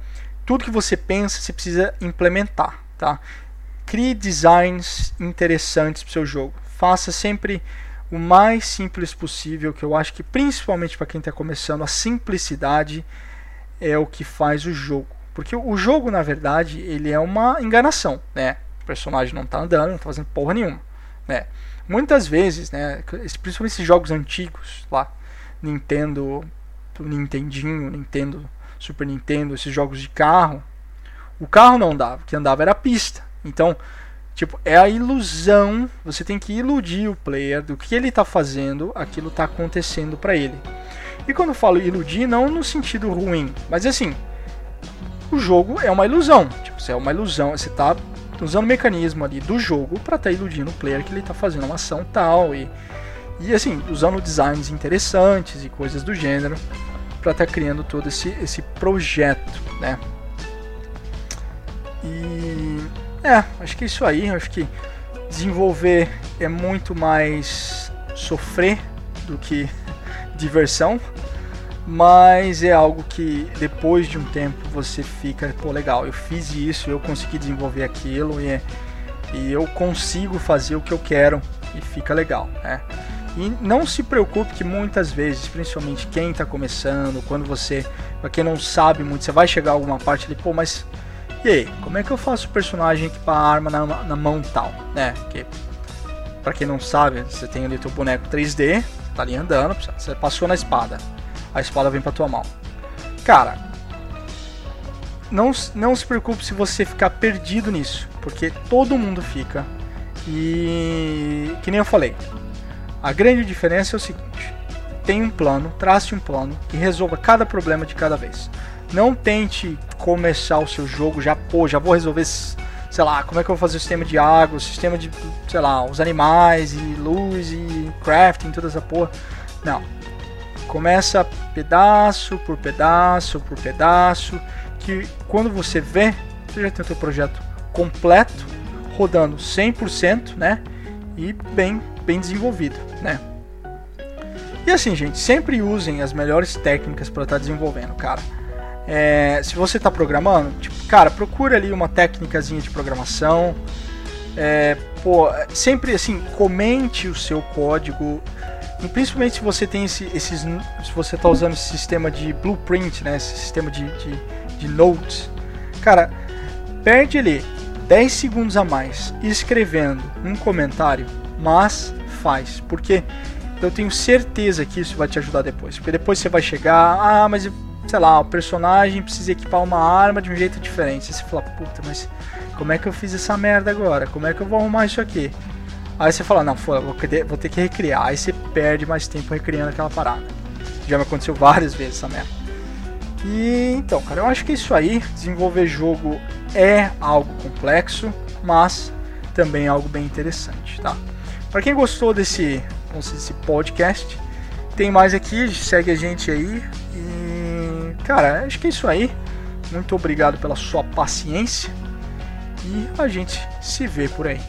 tudo que você pensa, você precisa implementar, tá? Crie designs interessantes para o seu jogo. Faça sempre o mais simples possível, que eu acho que principalmente para quem está começando, a simplicidade é o que faz o jogo. Porque o jogo, na verdade, ele é uma enganação, né? O personagem não está andando, não está fazendo porra nenhuma, né? Muitas vezes, né, principalmente esses jogos antigos lá, Nintendo, Nintendinho, Nintendo, Super Nintendo, esses jogos de carro, o carro não andava, o que andava era a pista. Então, tipo, é a ilusão, você tem que iludir o player do que ele está fazendo, aquilo está acontecendo para ele. E quando eu falo iludir, não no sentido ruim, mas assim, o jogo é uma ilusão. Tipo, você é uma ilusão, você está usando o mecanismo ali do jogo para estar tá iludindo o player que ele está fazendo uma ação tal e e assim, usando designs interessantes e coisas do gênero para estar tá criando todo esse, esse projeto, né? E é, acho que é isso aí. Acho que desenvolver é muito mais sofrer do que diversão. Mas é algo que depois de um tempo você fica, pô, legal, eu fiz isso, eu consegui desenvolver aquilo e, e eu consigo fazer o que eu quero e fica legal, né? E não se preocupe que muitas vezes, principalmente quem está começando, quando você, para quem não sabe muito, você vai chegar a alguma parte ali, pô, mas e aí, como é que eu faço o personagem equipar a arma na, na mão tal, né? Que, pra quem não sabe, você tem ali teu boneco 3D, tá ali andando, você passou na espada, a espada vem pra tua mão. Cara, não, não se preocupe se você ficar perdido nisso, porque todo mundo fica. E que nem eu falei, a grande diferença é o seguinte: tem um plano, trace um plano e resolva cada problema de cada vez. Não tente começar o seu jogo já, pô, já vou resolver, sei lá, como é que eu vou fazer o sistema de água, o sistema de, sei lá, os animais e luz e crafting, toda essa porra. Não. Começa pedaço por pedaço por pedaço, que quando você vê, você já tem o seu projeto completo, rodando 100%, né? E bem, bem desenvolvido, né? E assim, gente, sempre usem as melhores técnicas para estar tá desenvolvendo, cara. É, se você está programando, tipo, cara, procura ali uma técnicazinha de programação. É, pô, sempre assim, comente o seu código. E principalmente se você tem esse, esses. Se você está usando esse sistema de blueprint, né? Esse sistema de, de, de notes. Cara, perde ali 10 segundos a mais escrevendo um comentário, mas faz. Porque eu tenho certeza que isso vai te ajudar depois. Porque depois você vai chegar, ah, mas sei lá, o personagem precisa equipar uma arma de um jeito diferente. você fala, puta, mas como é que eu fiz essa merda agora? Como é que eu vou arrumar isso aqui? Aí você fala, não, vou ter que recriar. Aí você perde mais tempo recriando aquela parada. Já me aconteceu várias vezes essa merda. E então, cara, eu acho que isso aí, desenvolver jogo é algo complexo, mas também é algo bem interessante, tá? Para quem gostou desse esse podcast. Tem mais aqui, segue a gente aí. E, cara, acho que é isso aí. Muito obrigado pela sua paciência. E a gente se vê por aí.